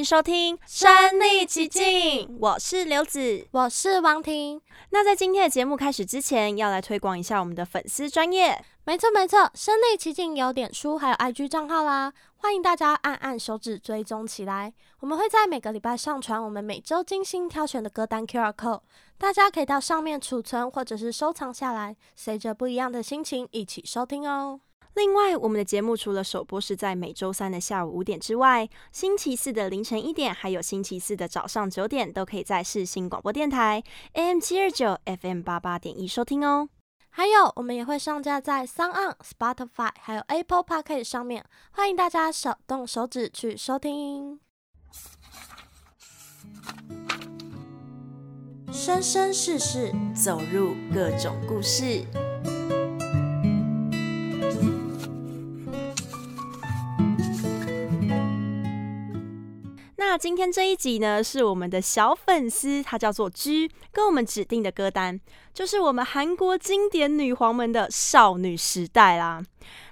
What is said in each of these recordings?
迎收听《身历其境》，我是刘子。我是王婷。那在今天的节目开始之前，要来推广一下我们的粉丝专业。没错没错，身历其境有点书还有 IG 账号啦，欢迎大家按按手指追踪起来。我们会在每个礼拜上传我们每周精心挑选的歌单 QR code，大家可以到上面储存或者是收藏下来，随着不一样的心情一起收听哦。另外，我们的节目除了首播是在每周三的下午五点之外，星期四的凌晨一点，还有星期四的早上九点，都可以在世新广播电台 AM 七二九 FM 八八点一收听哦。还有，我们也会上架在 SoundOn、Spotify 还有 Apple Podcast 上面，欢迎大家手动手指去收听。生生世世，走入各种故事。今天这一集呢，是我们的小粉丝，他叫做 G，跟我们指定的歌单就是我们韩国经典女皇们的少女时代啦。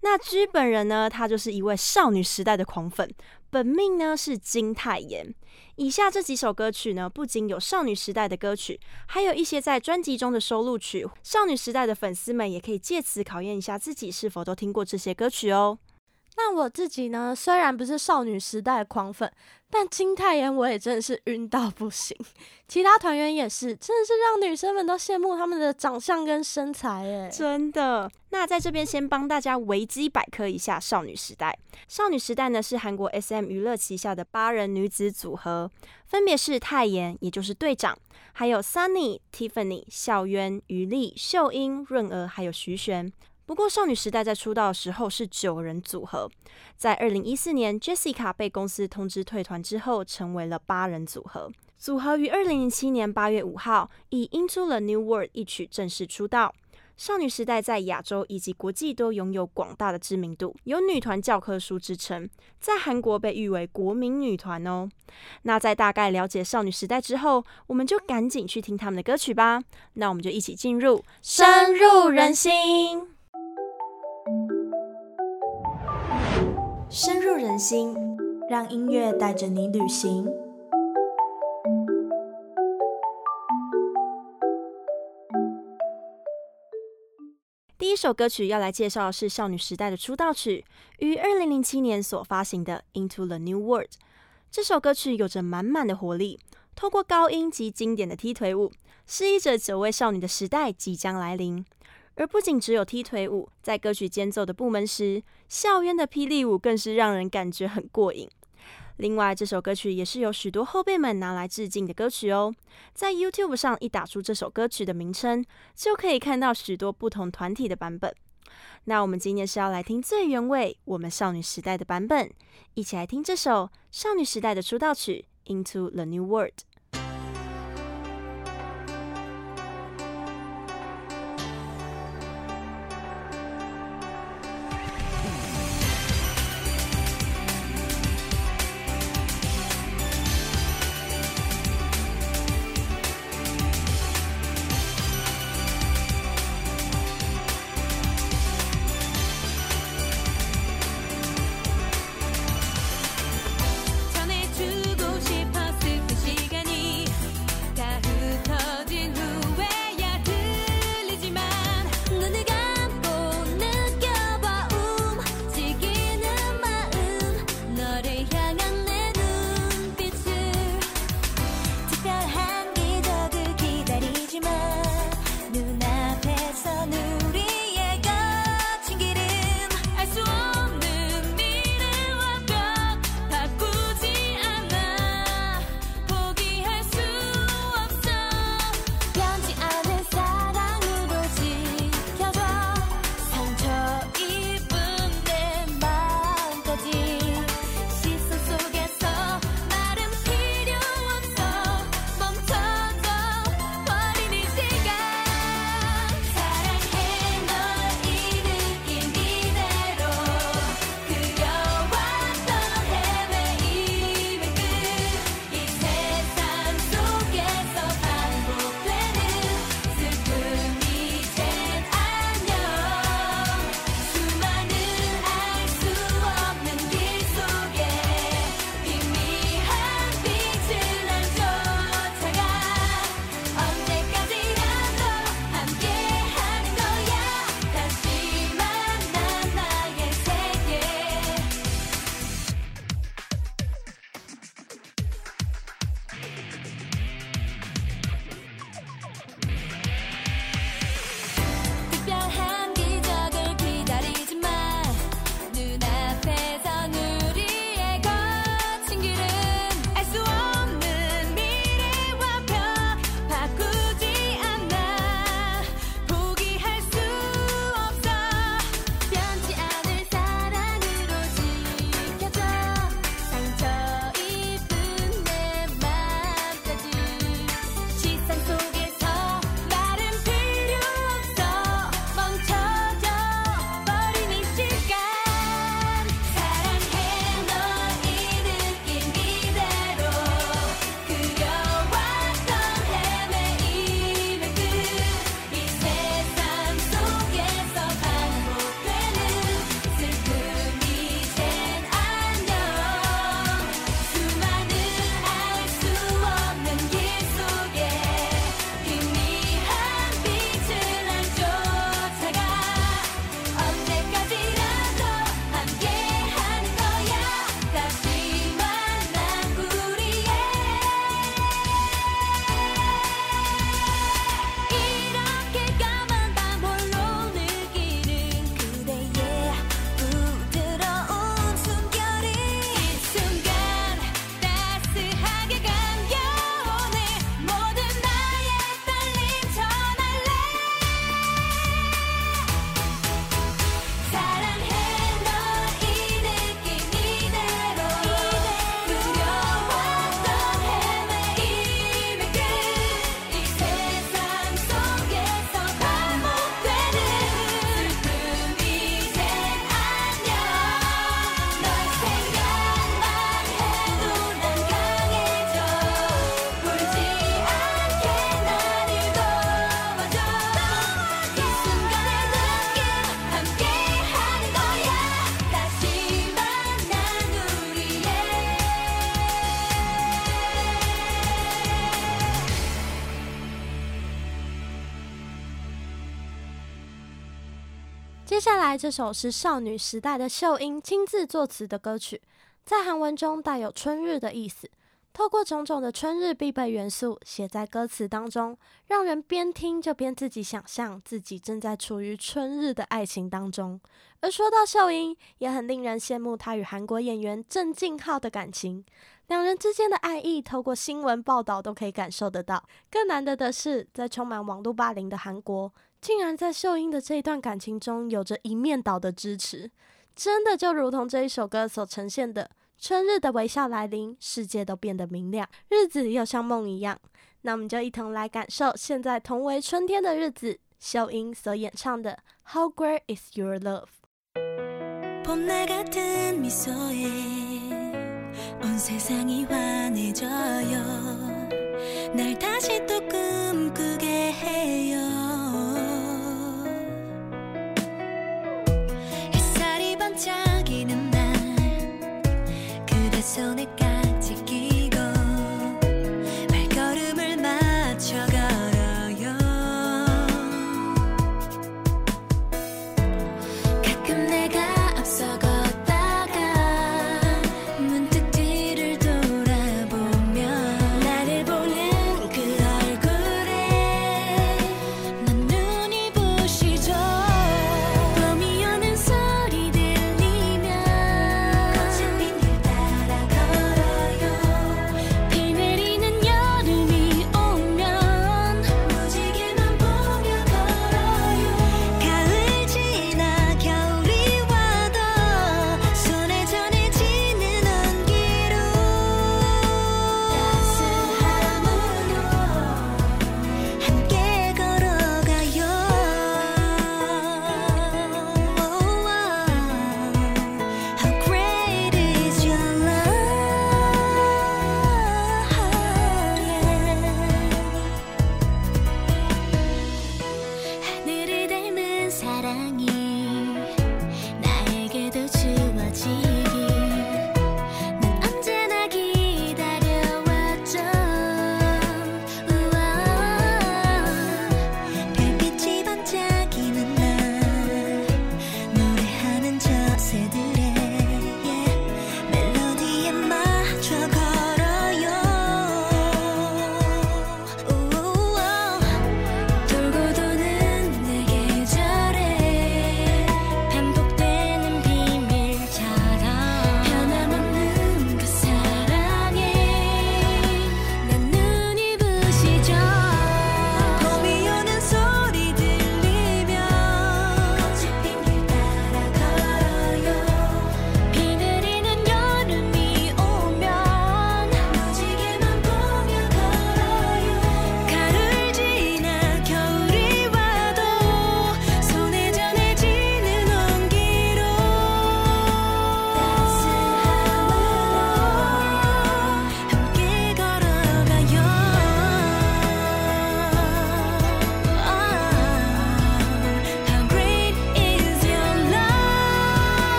那 G 本人呢，他就是一位少女时代的狂粉，本命呢是金泰妍。以下这几首歌曲呢，不仅有少女时代的歌曲，还有一些在专辑中的收录曲。少女时代的粉丝们也可以借此考验一下自己是否都听过这些歌曲哦。那我自己呢，虽然不是少女时代狂粉，但金泰妍我也真的是晕到不行。其他团员也是，真的是让女生们都羡慕他们的长相跟身材哎，真的。那在这边先帮大家维基百科一下少女时代。少女时代呢是韩国 SM 娱乐旗下的八人女子组合，分别是泰妍，也就是队长，还有 Sunny、Tiffany、孝渊、余丽、秀英、润儿，还有徐玄。不过，少女时代在出道的时候是九人组合，在二零一四年，Jessica 被公司通知退团之后，成为了八人组合。组合于二零零七年八月五号以《Into the New World》一曲正式出道。少女时代在亚洲以及国际都拥有广大的知名度，有女团教科书之称，在韩国被誉为国民女团哦。那在大概了解少女时代之后，我们就赶紧去听他们的歌曲吧。那我们就一起进入深入人心。深入人心，让音乐带着你旅行。第一首歌曲要来介绍的是少女时代的出道曲，于二零零七年所发行的《Into the New World》。这首歌曲有着满满的活力，透过高音及经典的踢腿舞，示意着九位少女的时代即将来临。而不仅只有踢腿舞，在歌曲间奏的部门时，校园的霹雳舞更是让人感觉很过瘾。另外，这首歌曲也是有许多后辈们拿来致敬的歌曲哦。在 YouTube 上一打出这首歌曲的名称，就可以看到许多不同团体的版本。那我们今天是要来听最原味我们少女时代的版本，一起来听这首少女时代的出道曲《Into the New World》。这首是少女时代的秀英亲自作词的歌曲，在韩文中带有春日的意思。透过种种的春日必备元素写在歌词当中，让人边听就边自己想象自己正在处于春日的爱情当中。而说到秀英，也很令人羡慕她与韩国演员郑敬浩的感情，两人之间的爱意透过新闻报道都可以感受得到。更难得的是，在充满网络霸凌的韩国，竟然在秀英的这一段感情中有着一面倒的支持，真的就如同这一首歌所呈现的。春日的微笑来临，世界都变得明亮，日子又像梦一样。那我们就一同来感受现在同为春天的日子，秀英所演唱的《How Great Is Your Love》。so negative.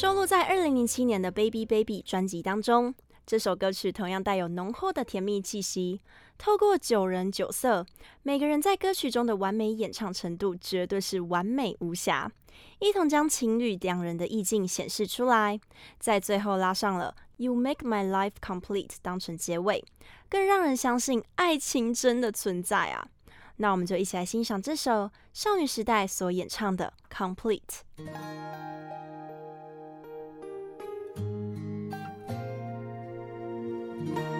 收录在二零零七年的《Baby Baby》专辑当中，这首歌曲同样带有浓厚的甜蜜气息。透过九人九色，每个人在歌曲中的完美演唱程度绝对是完美无瑕，一同将情侣两人的意境显示出来。在最后拉上了 “You Make My Life Complete” 当成结尾，更让人相信爱情真的存在啊！那我们就一起来欣赏这首少女时代所演唱的《Complete》。是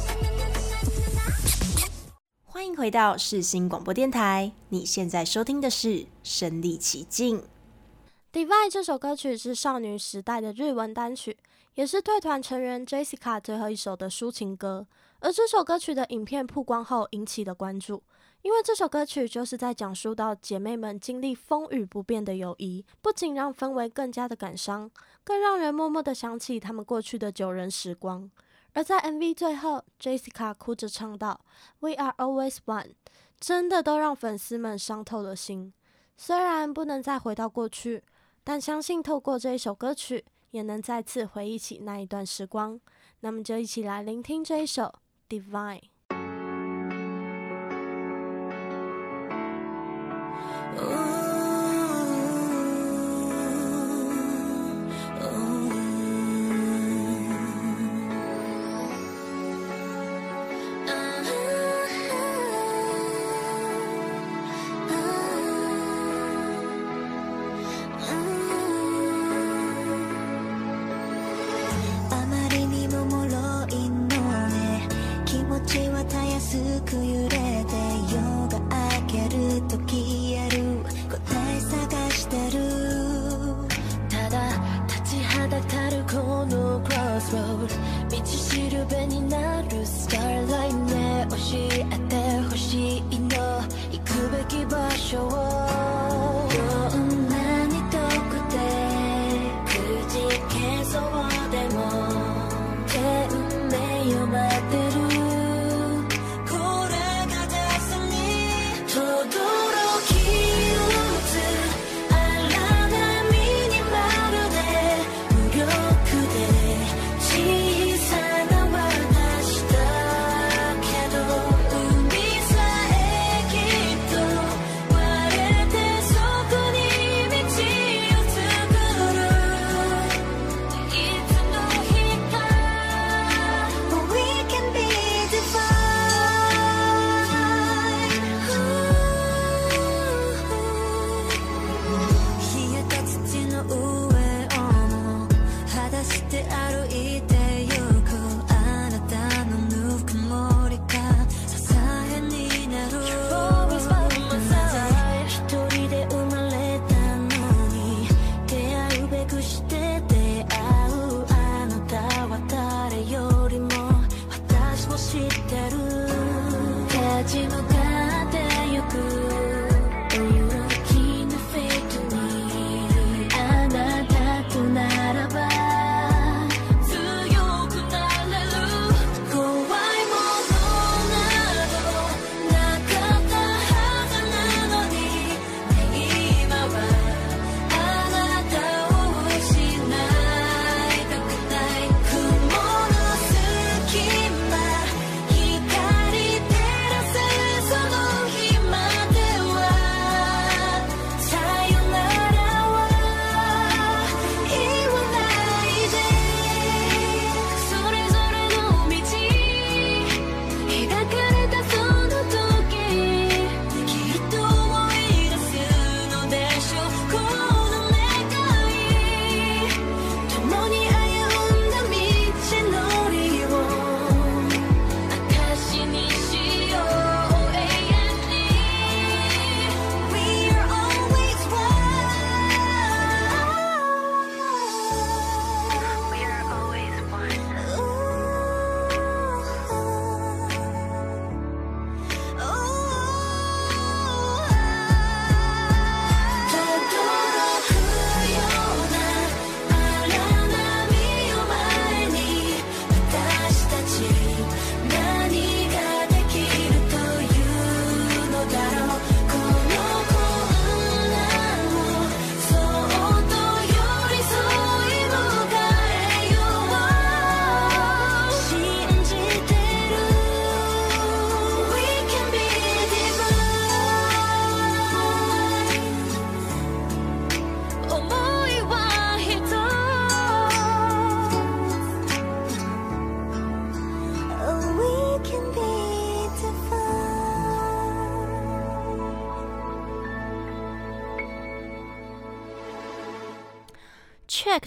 回到世新广播电台，你现在收听的是《身历其境》。Divide 这首歌曲是少女时代的日文单曲，也是退团成员 Jessica 最后一首的抒情歌。而这首歌曲的影片曝光后引起了关注，因为这首歌曲就是在讲述到姐妹们经历风雨不变的友谊，不仅让氛围更加的感伤，更让人默默的想起他们过去的九人时光。而在 MV 最后，Jessica 哭着唱道：“We are always one。”真的都让粉丝们伤透了心。虽然不能再回到过去，但相信透过这一首歌曲，也能再次回忆起那一段时光。那么就一起来聆听这一首《Divine》。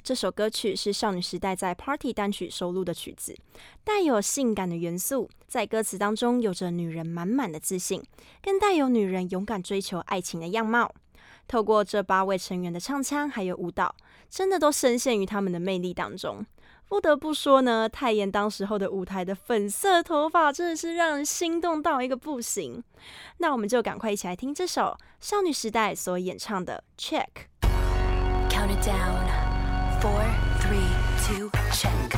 这首歌曲是少女时代在 Party 单曲收录的曲子，带有性感的元素，在歌词当中有着女人满满的自信，更带有女人勇敢追求爱情的样貌。透过这八位成员的唱腔还有舞蹈，真的都深陷于他们的魅力当中。不得不说呢，泰妍当时候的舞台的粉色头发真的是让人心动到一个不行。那我们就赶快一起来听这首少女时代所演唱的 Check。Count it down. four, three, two, check.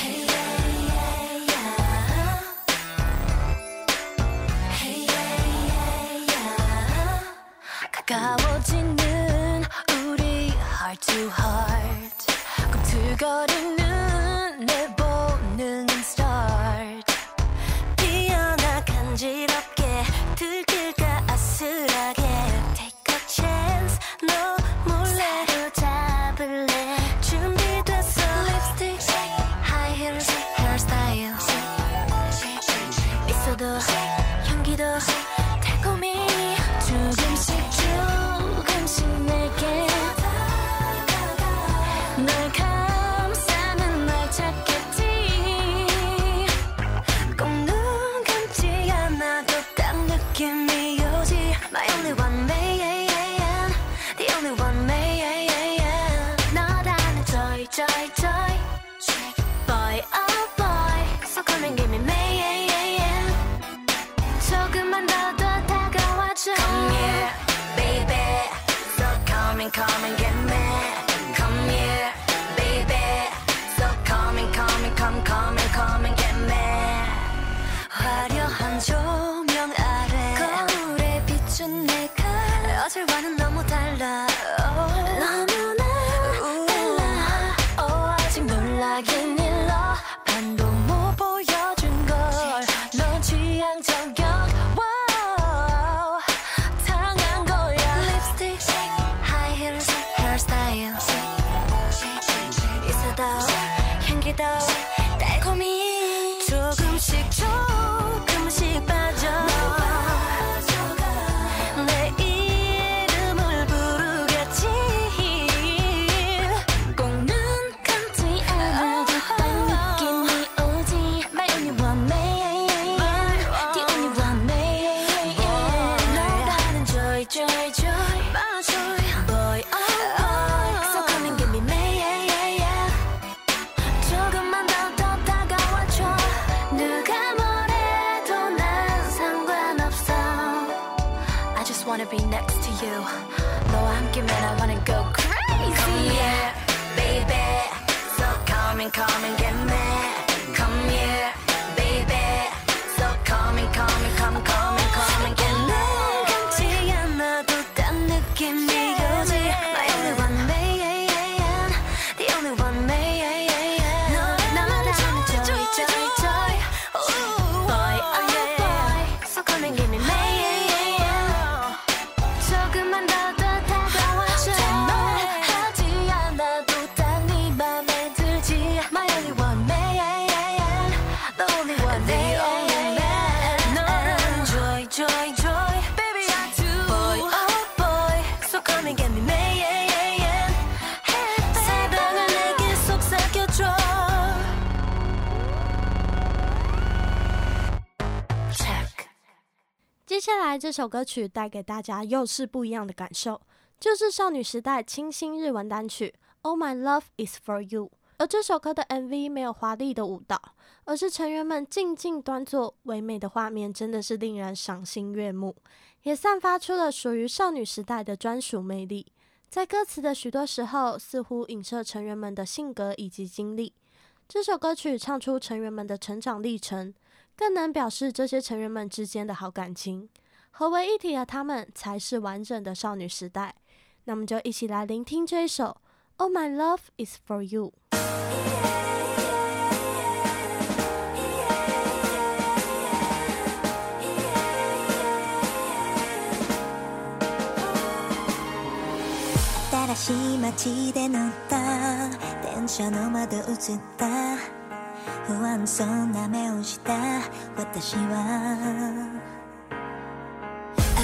Hey, yeah, yeah, yeah. Hey, yeah, yeah, yeah. 가까워지는 우리 heart to heart. 꿈틀거리는 这首歌曲带给大家又是不一样的感受，就是少女时代清新日文单曲《All My Love Is For You》。而这首歌的 MV 没有华丽的舞蹈，而是成员们静静端坐，唯美的画面真的是令人赏心悦目，也散发出了属于少女时代的专属魅力。在歌词的许多时候，似乎影射成员们的性格以及经历。这首歌曲唱出成员们的成长历程。更能表示这些成员们之间的好感情，合为一体的他们才是完整的少女时代。那我们就一起来聆听这一首《All My Love Is For You》。新しい街で乗った电车の窓映った不安そうな目をした私はあ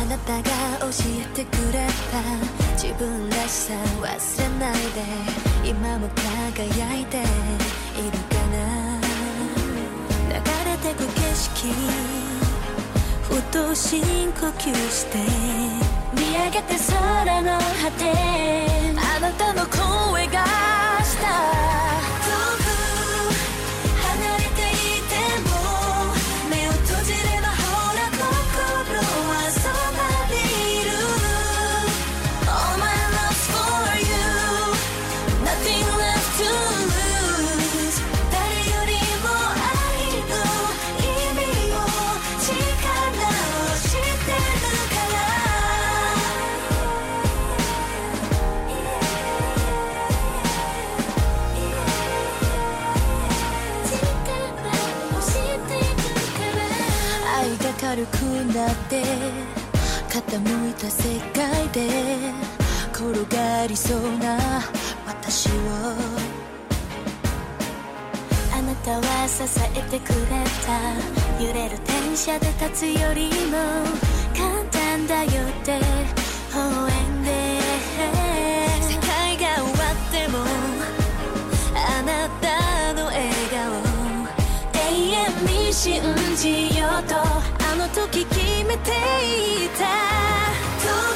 なたが教えてくれた自分らしさ忘れないで今も辉いているかな。流れてく景色ふと深呼吸して见上げて空の果て。あなたの声がした。て倾いた世界で転がりそうな私を。あなたは支えてくれた。揺れる电车で立つよりも简単だよって。微笑んで。世界が终わってもあなたの笑颜永远に信じようと。時決めていた。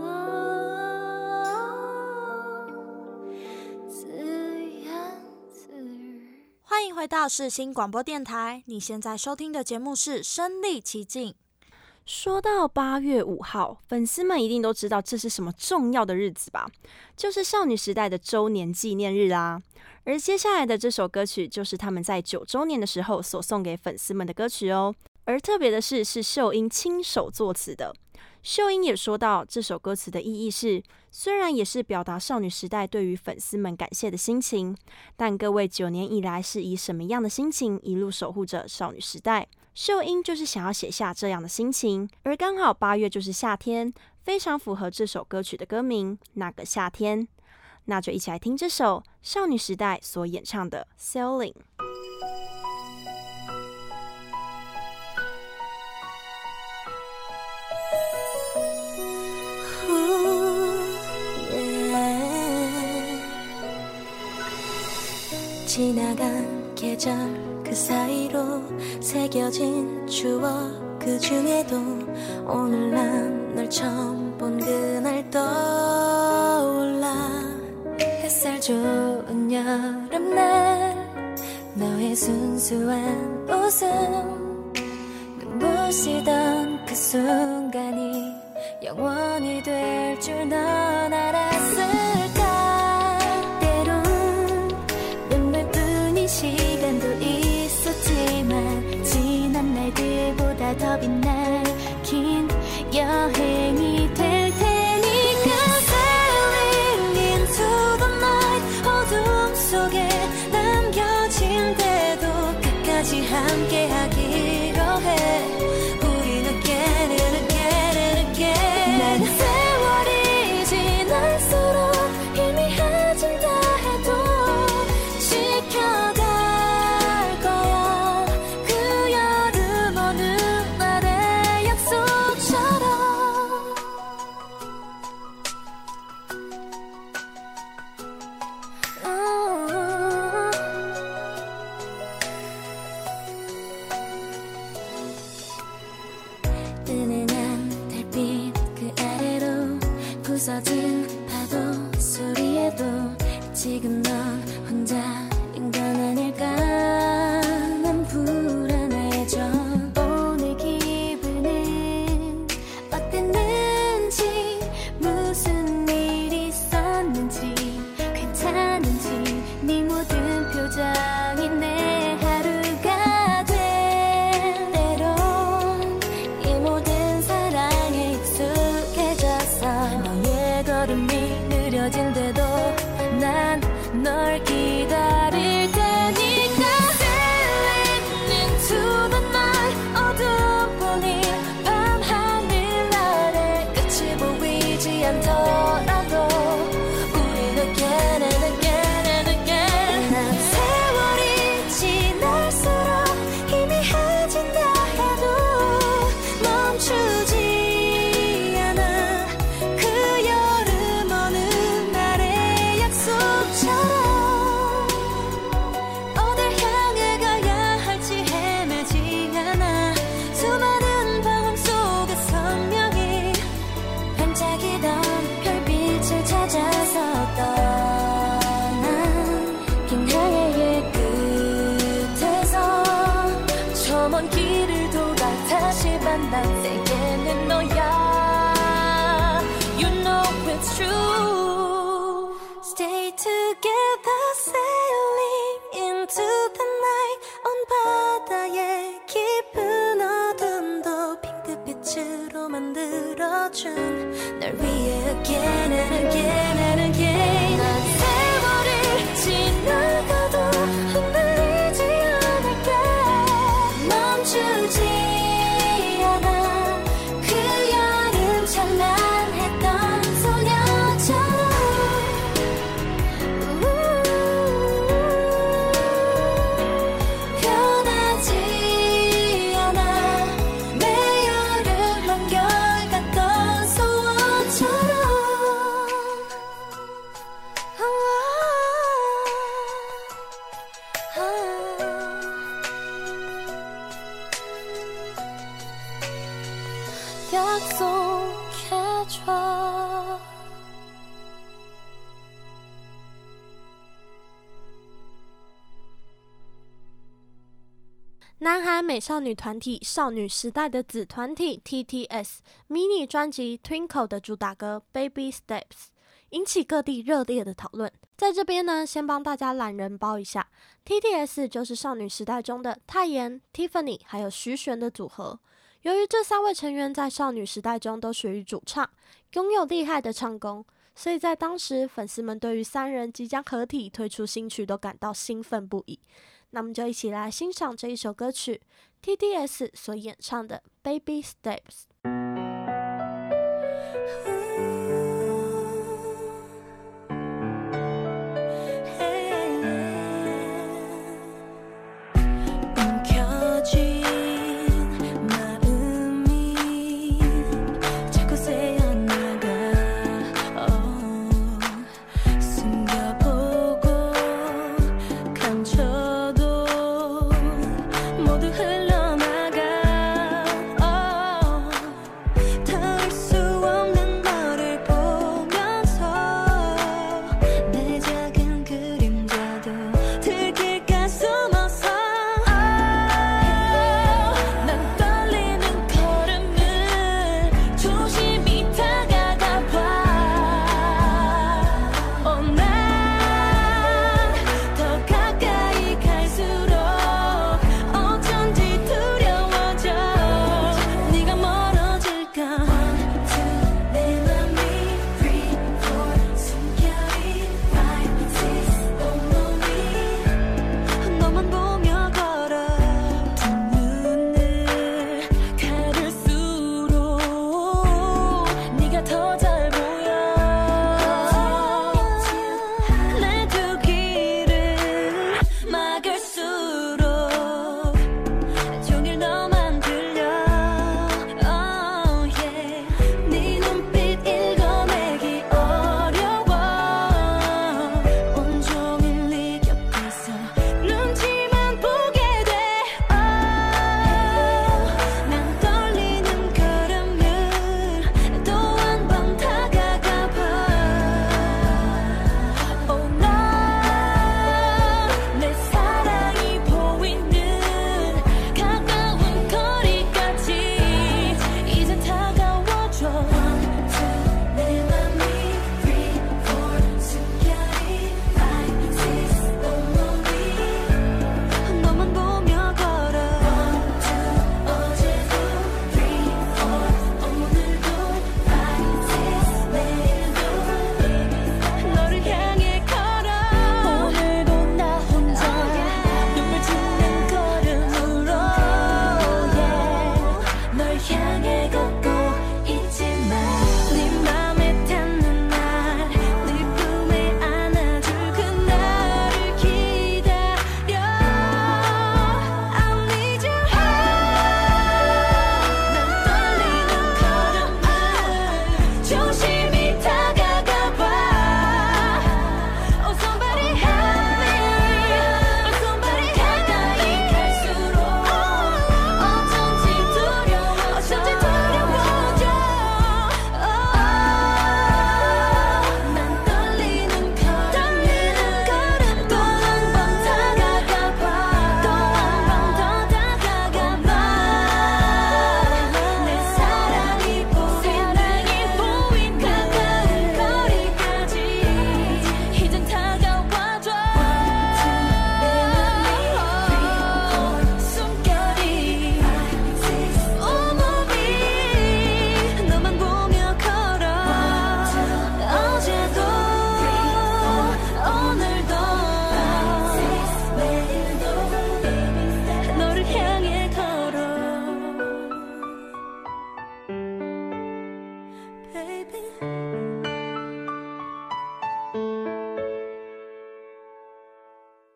欢迎回到世新广播电台，你现在收听的节目是《身历其境》。说到八月五号，粉丝们一定都知道这是什么重要的日子吧？就是少女时代的周年纪念日啦。而接下来的这首歌曲，就是他们在九周年的时候所送给粉丝们的歌曲哦。而特别的是，是秀英亲手作词的。秀英也说到，这首歌词的意义是，虽然也是表达少女时代对于粉丝们感谢的心情，但各位九年以来是以什么样的心情一路守护着少女时代？秀英就是想要写下这样的心情，而刚好八月就是夏天，非常符合这首歌曲的歌名《那个夏天》。那就一起来听这首少女时代所演唱的《Sailing》。 지나간 계절 그 사이로 새겨진 추억 그 중에도 오늘 난 널 처음 본 그날 떠올라. 햇살 좋은 여름날 너의 순수한 웃음 눈부시던 그 순간이 영원히 될 줄 넌 알았을까 더 빛나 긴 여행이 watching. There we again and again. 美少女团体少女时代的子团体 TTS mini 专辑 Twinkle 的主打歌《Baby Steps》引起各地热烈的讨论。在这边呢，先帮大家懒人包一下，TTS 就是少女时代中的泰妍、Tiffany 还有徐璇的组合。由于这三位成员在少女时代中都属于主唱，拥有厉害的唱功，所以在当时粉丝们对于三人即将合体推出新曲都感到兴奋不已。那我们就一起来欣赏这一首歌曲，TTS 所演唱的 baby steps。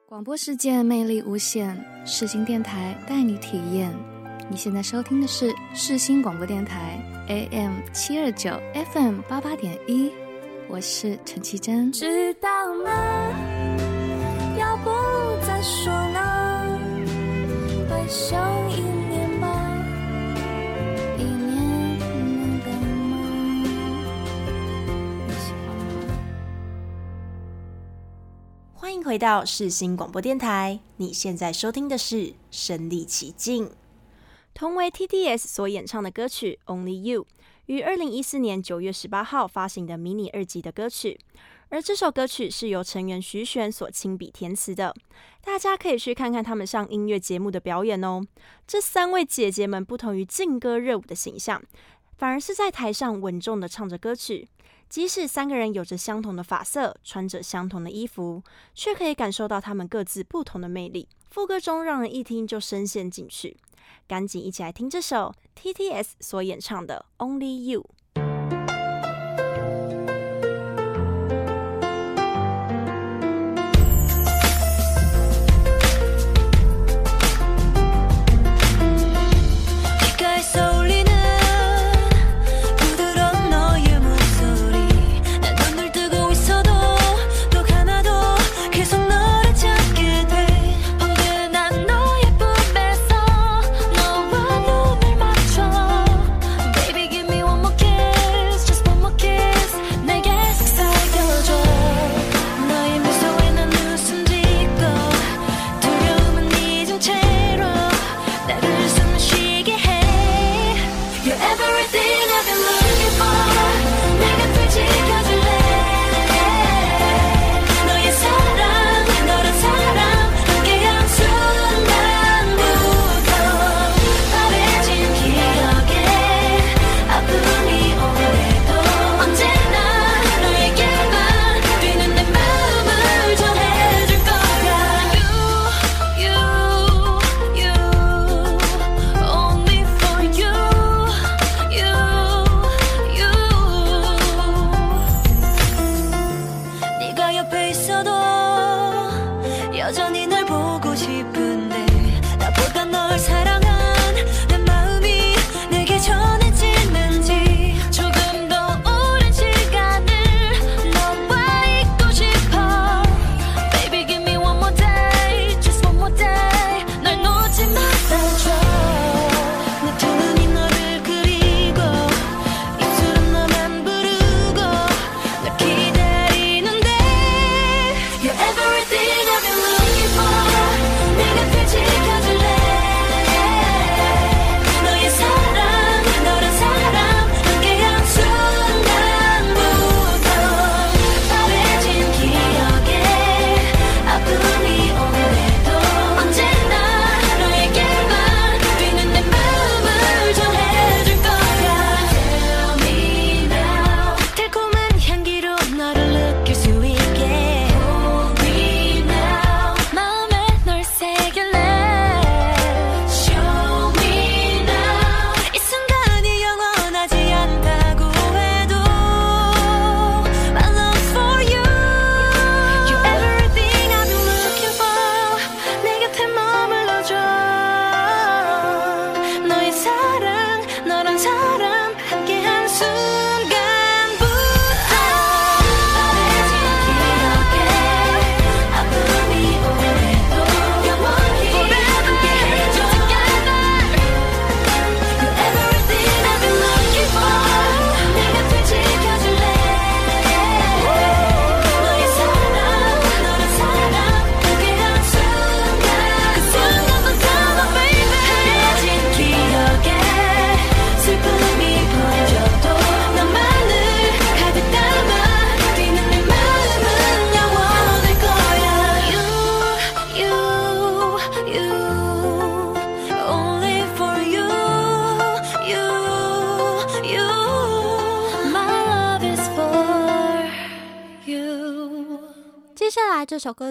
广播世界魅力无限，世新电台带你体验。你现在收听的是世新广播电台 AM 七二九 FM 八八点一，我是陈绮贞。知道吗？要不再说呢？回想回到世新广播电台，你现在收听的是《身历其境》。同为 TTS 所演唱的歌曲《Only You》，于二零一四年九月十八号发行的迷你二辑的歌曲，而这首歌曲是由成员徐玄所亲笔填词的。大家可以去看看他们上音乐节目的表演哦。这三位姐姐们不同于劲歌热舞的形象，反而是在台上稳重的唱着歌曲。即使三个人有着相同的发色，穿着相同的衣服，却可以感受到他们各自不同的魅力。副歌中让人一听就深陷进去。赶紧一起来听这首 TTS 所演唱的《Only You》。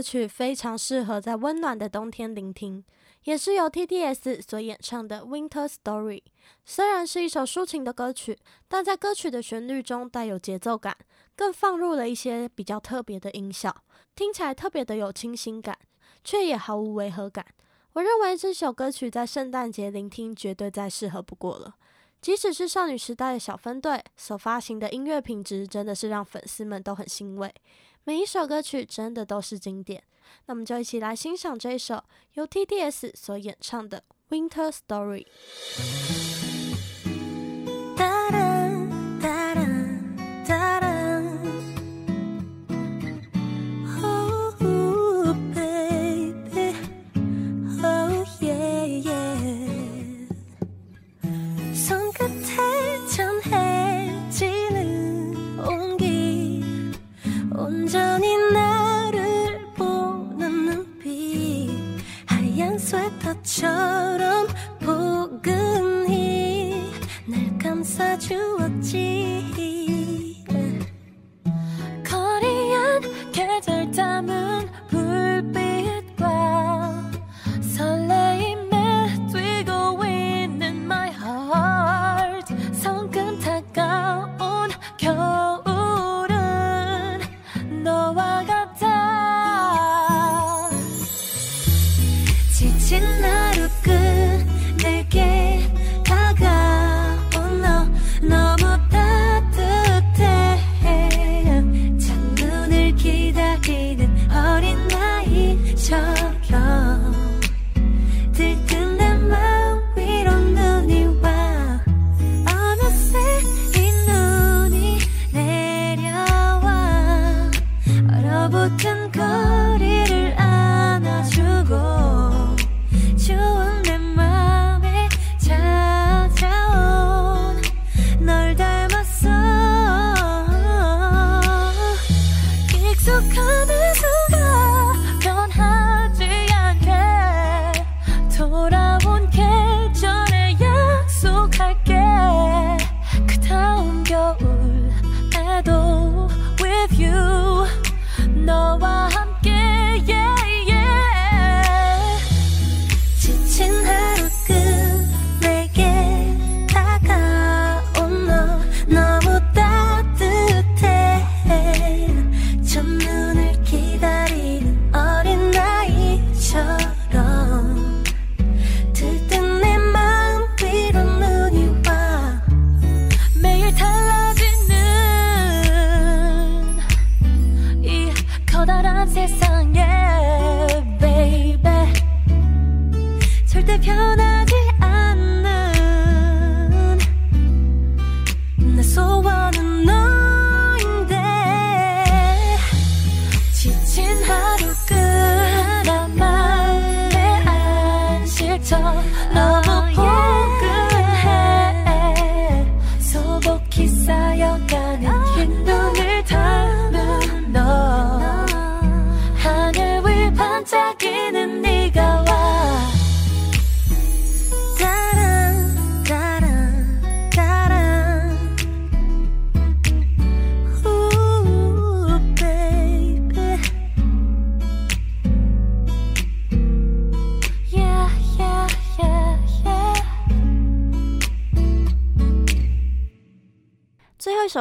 曲非常适合在温暖的冬天聆听，也是由 TTS 所演唱的《Winter Story》。虽然是一首抒情的歌曲，但在歌曲的旋律中带有节奏感，更放入了一些比较特别的音效，听起来特别的有清新感。却也毫无违和感。我认为这首歌曲在圣诞节聆听绝对再适合不过了。即使是少女时代的小分队所发行的音乐品质，真的是让粉丝们都很欣慰。每一首歌曲真的都是经典。那我们就一起来欣赏这一首由 TTS 所演唱的《Winter Story》。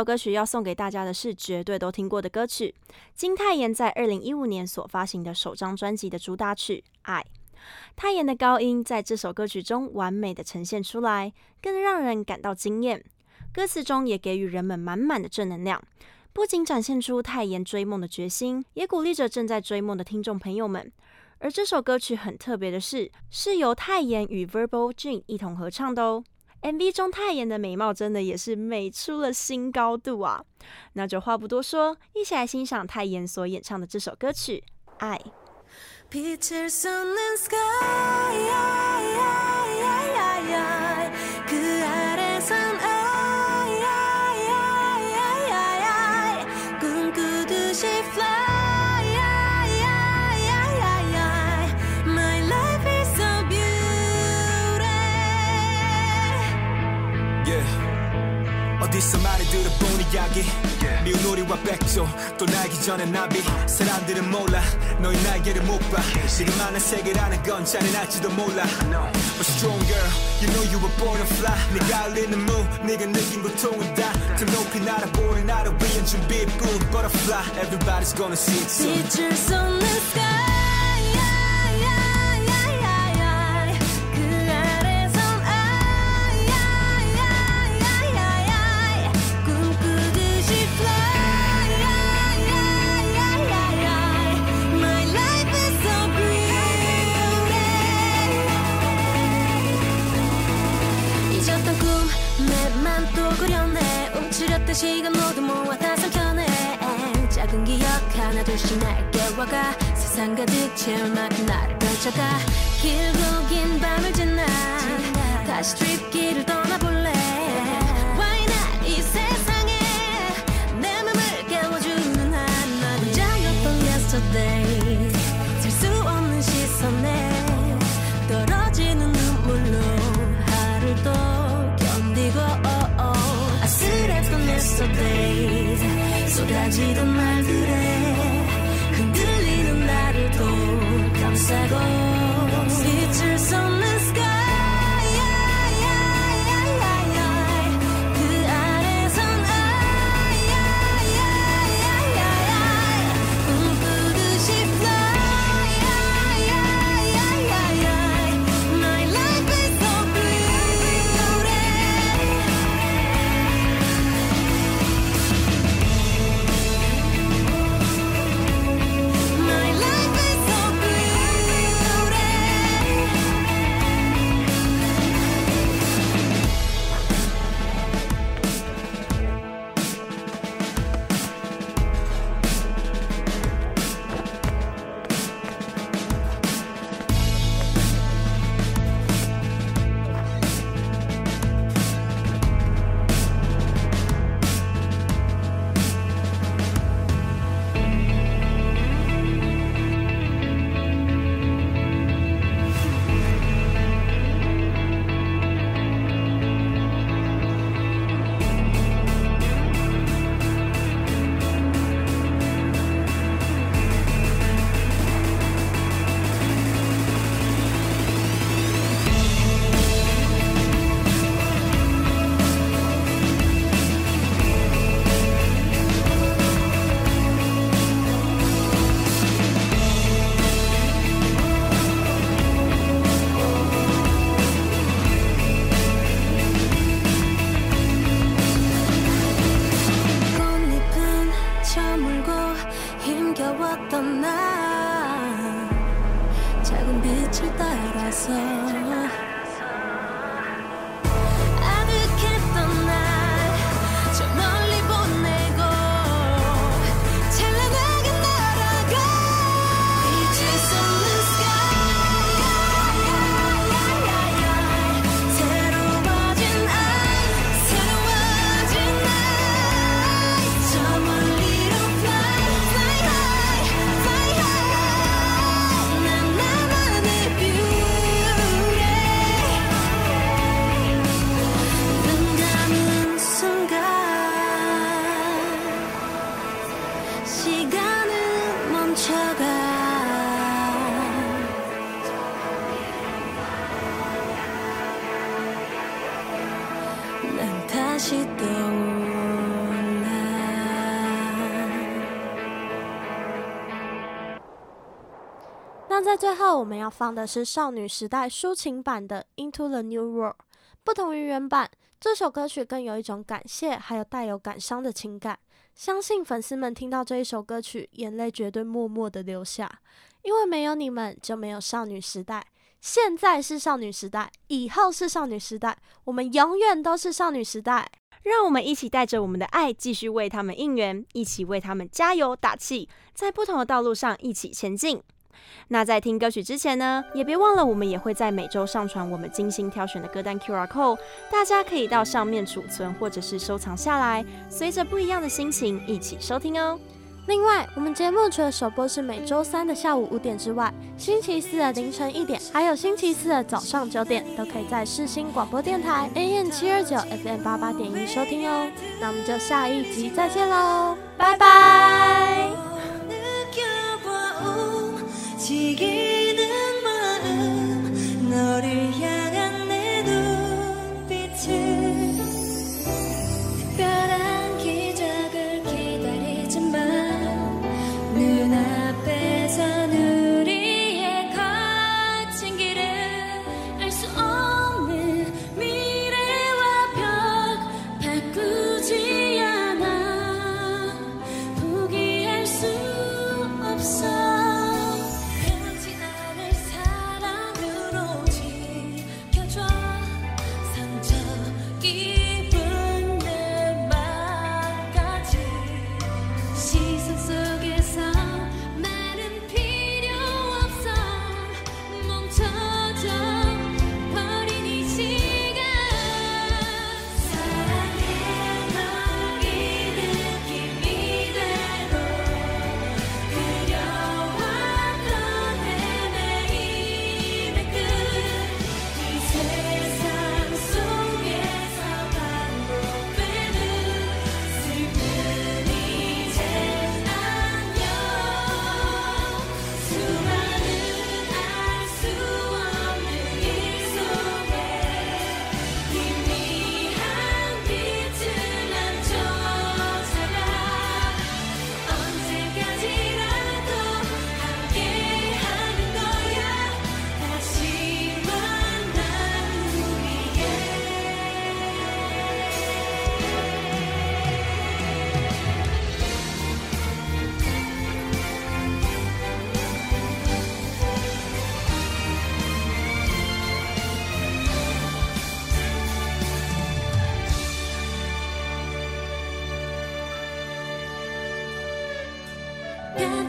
首歌曲要送给大家的是绝对都听过的歌曲，金泰妍在二零一五年所发行的首张专辑的主打曲《爱》。泰妍的高音在这首歌曲中完美的呈现出来，更让人感到惊艳。歌词中也给予人们满满的正能量，不仅展现出泰妍追梦的决心，也鼓励着正在追梦的听众朋友们。而这首歌曲很特别的是，是由泰妍与 Verbal Jin 一同合唱的哦。MV 中泰妍的美貌真的也是美出了新高度啊！那就话不多说，一起来欣赏泰妍所演唱的这首歌曲《爱》。 백조 또 날기 전에 나비. 사람들은 몰라. 너의 날개를 못봐. 지금 아는 세계라는 건 잘해놨지도 몰라. But strong girl you know you were born to fly. 네가 흘리는 무 네가 느낀 고통은 다.더 높이 날아보는 나를 위한 준비뿐. Butterfly everybody's gonna see it soon. Teachers on the sky. 하나 둘씩 날 깨워가 세상 가득 만큼 나를 펼쳐가. 길고 긴 밤을 지나 다시 트립길을 떠나볼래. Why not? 이 세상에 내 맘을 깨워주는 하나 혼자였던 yesterday. 셀수 없는 시선에 떨어지는 눈물로 하루를 또 견디고 아슬했던 yesterday. 쏟아지던 말들에 as I go. 在最后，我们要放的是少女时代抒情版的《Into the New World》。不同于原版，这首歌曲更有一种感谢，还有带有感伤的情感。相信粉丝们听到这一首歌曲，眼泪绝对默默的流下，因为没有你们，就没有少女时代。现在是少女时代，以后是少女时代，我们永远都是少女时代。让我们一起带着我们的爱，继续为他们应援，一起为他们加油打气，在不同的道路上一起前进。那在听歌曲之前呢，也别忘了我们也会在每周上传我们精心挑选的歌单 QR Code，大家可以到上面储存或者是收藏下来，随着不一样的心情一起收听哦。另外，我们节目除了首播是每周三的下午五点之外，星期四的凌晨一点，还有星期四的早上九点，都可以在世新广播电台 AM 七二九 FM 八八点一收听哦。那我们就下一集再见喽，拜拜。 지기는 마음 너를 향한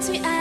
to